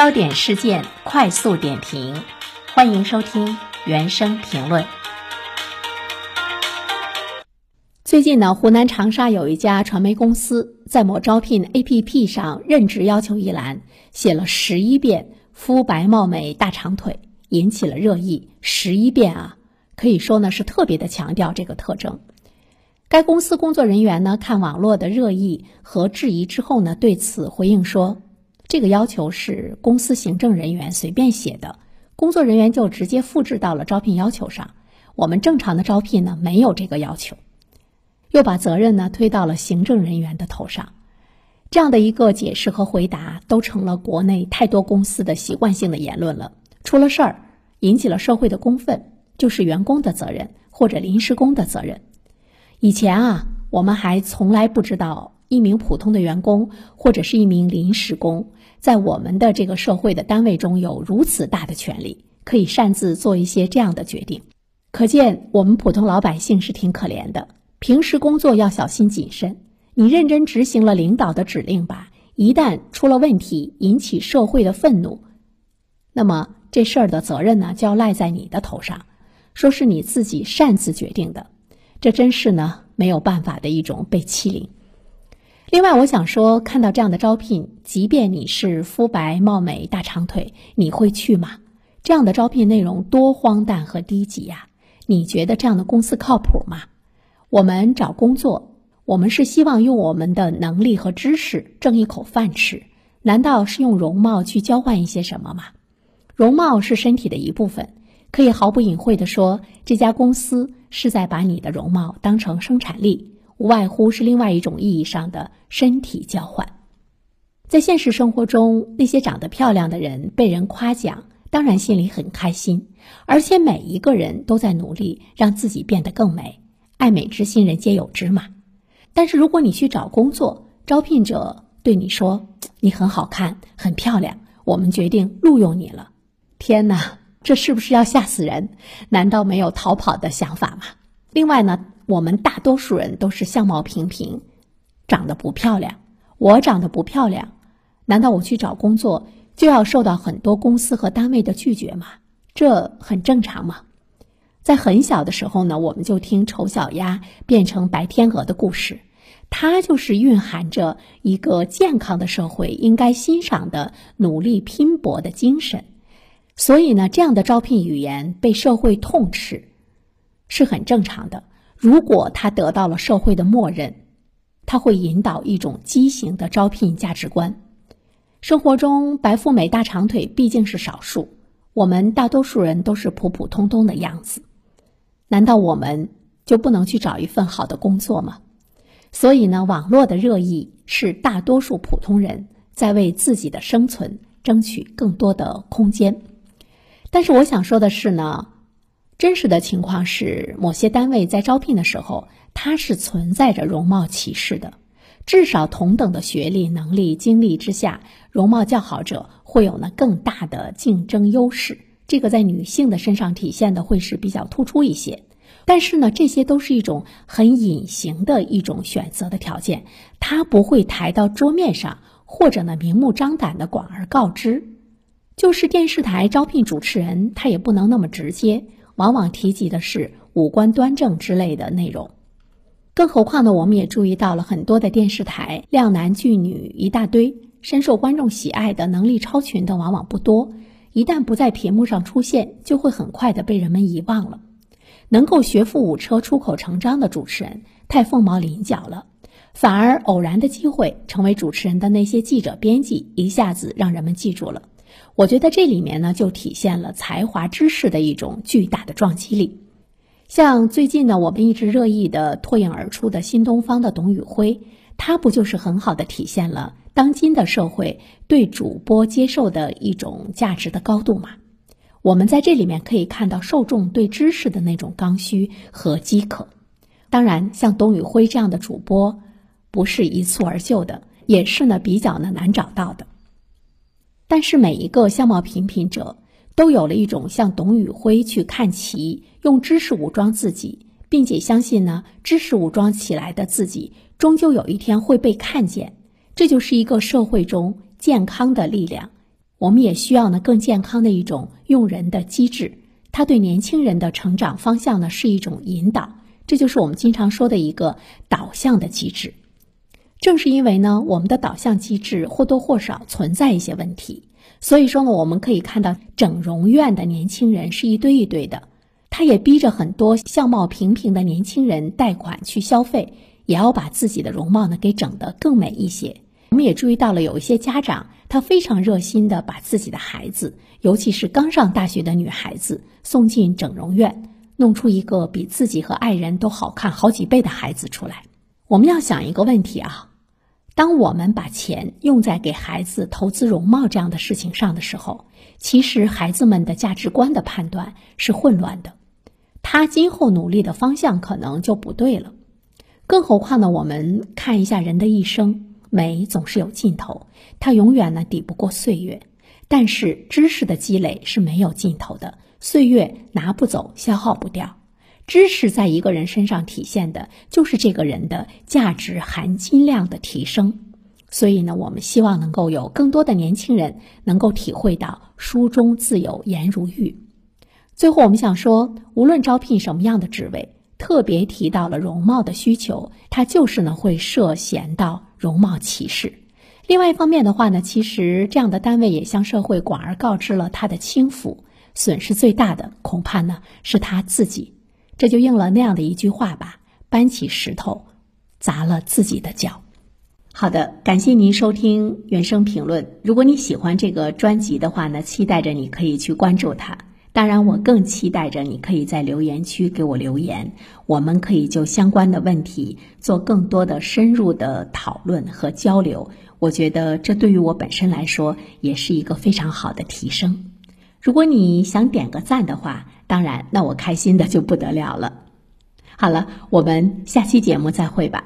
焦点事件快速点评，欢迎收听原声评论。最近呢，湖南长沙有一家传媒公司在某招聘 APP 上任职要求一栏写了十一遍“肤白貌美大长腿”，引起了热议。十一遍啊，可以说呢是特别的强调这个特征。该公司工作人员呢看网络的热议和质疑之后呢，对此回应说。这个要求是公司行政人员随便写的，工作人员就直接复制到了招聘要求上。我们正常的招聘呢没有这个要求，又把责任呢推到了行政人员的头上。这样的一个解释和回答都成了国内太多公司的习惯性的言论了。出了事儿，引起了社会的公愤，就是员工的责任或者临时工的责任。以前啊，我们还从来不知道一名普通的员工或者是一名临时工。在我们的这个社会的单位中有如此大的权利，可以擅自做一些这样的决定，可见我们普通老百姓是挺可怜的。平时工作要小心谨慎，你认真执行了领导的指令吧，一旦出了问题，引起社会的愤怒，那么这事儿的责任呢就要赖在你的头上，说是你自己擅自决定的，这真是呢没有办法的一种被欺凌。另外，我想说，看到这样的招聘，即便你是肤白貌美、大长腿，你会去吗？这样的招聘内容多荒诞和低级呀！你觉得这样的公司靠谱吗？我们找工作，我们是希望用我们的能力和知识挣一口饭吃，难道是用容貌去交换一些什么吗？容貌是身体的一部分，可以毫不隐晦地说，这家公司是在把你的容貌当成生产力。无外乎是另外一种意义上的身体交换。在现实生活中，那些长得漂亮的人被人夸奖，当然心里很开心，而且每一个人都在努力让自己变得更美。爱美之心，人皆有之嘛。但是如果你去找工作，招聘者对你说：“你很好看，很漂亮，我们决定录用你了。”天哪，这是不是要吓死人？难道没有逃跑的想法吗？另外呢？我们大多数人都是相貌平平，长得不漂亮。我长得不漂亮，难道我去找工作就要受到很多公司和单位的拒绝吗？这很正常吗？在很小的时候呢，我们就听丑小鸭变成白天鹅的故事，它就是蕴含着一个健康的社会应该欣赏的努力拼搏的精神。所以呢，这样的招聘语言被社会痛斥，是很正常的。如果他得到了社会的默认，他会引导一种畸形的招聘价值观。生活中，白富美大长腿毕竟是少数，我们大多数人都是普普通通的样子。难道我们就不能去找一份好的工作吗？所以呢，网络的热议是大多数普通人在为自己的生存争取更多的空间。但是我想说的是呢。真实的情况是，某些单位在招聘的时候，它是存在着容貌歧视的。至少同等的学历、能力、经历之下，容貌较好者会有呢更大的竞争优势。这个在女性的身上体现的会是比较突出一些。但是呢，这些都是一种很隐形的一种选择的条件，它不会抬到桌面上，或者呢明目张胆的广而告之。就是电视台招聘主持人，他也不能那么直接。往往提及的是五官端正之类的内容，更何况呢？我们也注意到了很多的电视台靓男俊女一大堆，深受观众喜爱的能力超群的往往不多。一旦不在屏幕上出现，就会很快的被人们遗忘了。能够学富五车、出口成章的主持人太凤毛麟角了，反而偶然的机会成为主持人的那些记者、编辑，一下子让人们记住了。我觉得这里面呢，就体现了才华、知识的一种巨大的撞击力。像最近呢，我们一直热议的脱颖而出的新东方的董宇辉，他不就是很好的体现了当今的社会对主播接受的一种价值的高度吗？我们在这里面可以看到受众对知识的那种刚需和饥渴。当然，像董宇辉这样的主播，不是一蹴而就的，也是呢比较呢难找到的。但是每一个相貌平平者，都有了一种像董宇辉去看齐，用知识武装自己，并且相信呢，知识武装起来的自己，终究有一天会被看见。这就是一个社会中健康的力量，我们也需要呢更健康的一种用人的机制，它对年轻人的成长方向呢是一种引导，这就是我们经常说的一个导向的机制。正是因为呢，我们的导向机制或多或少存在一些问题，所以说呢，我们可以看到整容院的年轻人是一堆一堆的，他也逼着很多相貌平平的年轻人贷款去消费，也要把自己的容貌呢给整得更美一些。我们也注意到了有一些家长，他非常热心的把自己的孩子，尤其是刚上大学的女孩子送进整容院，弄出一个比自己和爱人都好看好几倍的孩子出来。我们要想一个问题啊。当我们把钱用在给孩子投资容貌这样的事情上的时候，其实孩子们的价值观的判断是混乱的，他今后努力的方向可能就不对了。更何况呢，我们看一下人的一生，美总是有尽头，它永远呢抵不过岁月。但是知识的积累是没有尽头的，岁月拿不走，消耗不掉。知识在一个人身上体现的，就是这个人的价值含金量的提升。所以呢，我们希望能够有更多的年轻人能够体会到“书中自有颜如玉”。最后，我们想说，无论招聘什么样的职位，特别提到了容貌的需求，它就是呢会涉嫌到容貌歧视。另外一方面的话呢，其实这样的单位也向社会广而告知了他的轻浮，损失最大的恐怕呢是他自己。这就应了那样的一句话吧：搬起石头，砸了自己的脚。好的，感谢您收听原声评论。如果你喜欢这个专辑的话呢，期待着你可以去关注它。当然，我更期待着你可以在留言区给我留言，我们可以就相关的问题做更多的深入的讨论和交流。我觉得这对于我本身来说也是一个非常好的提升。如果你想点个赞的话，当然，那我开心的就不得了了。好了，我们下期节目再会吧。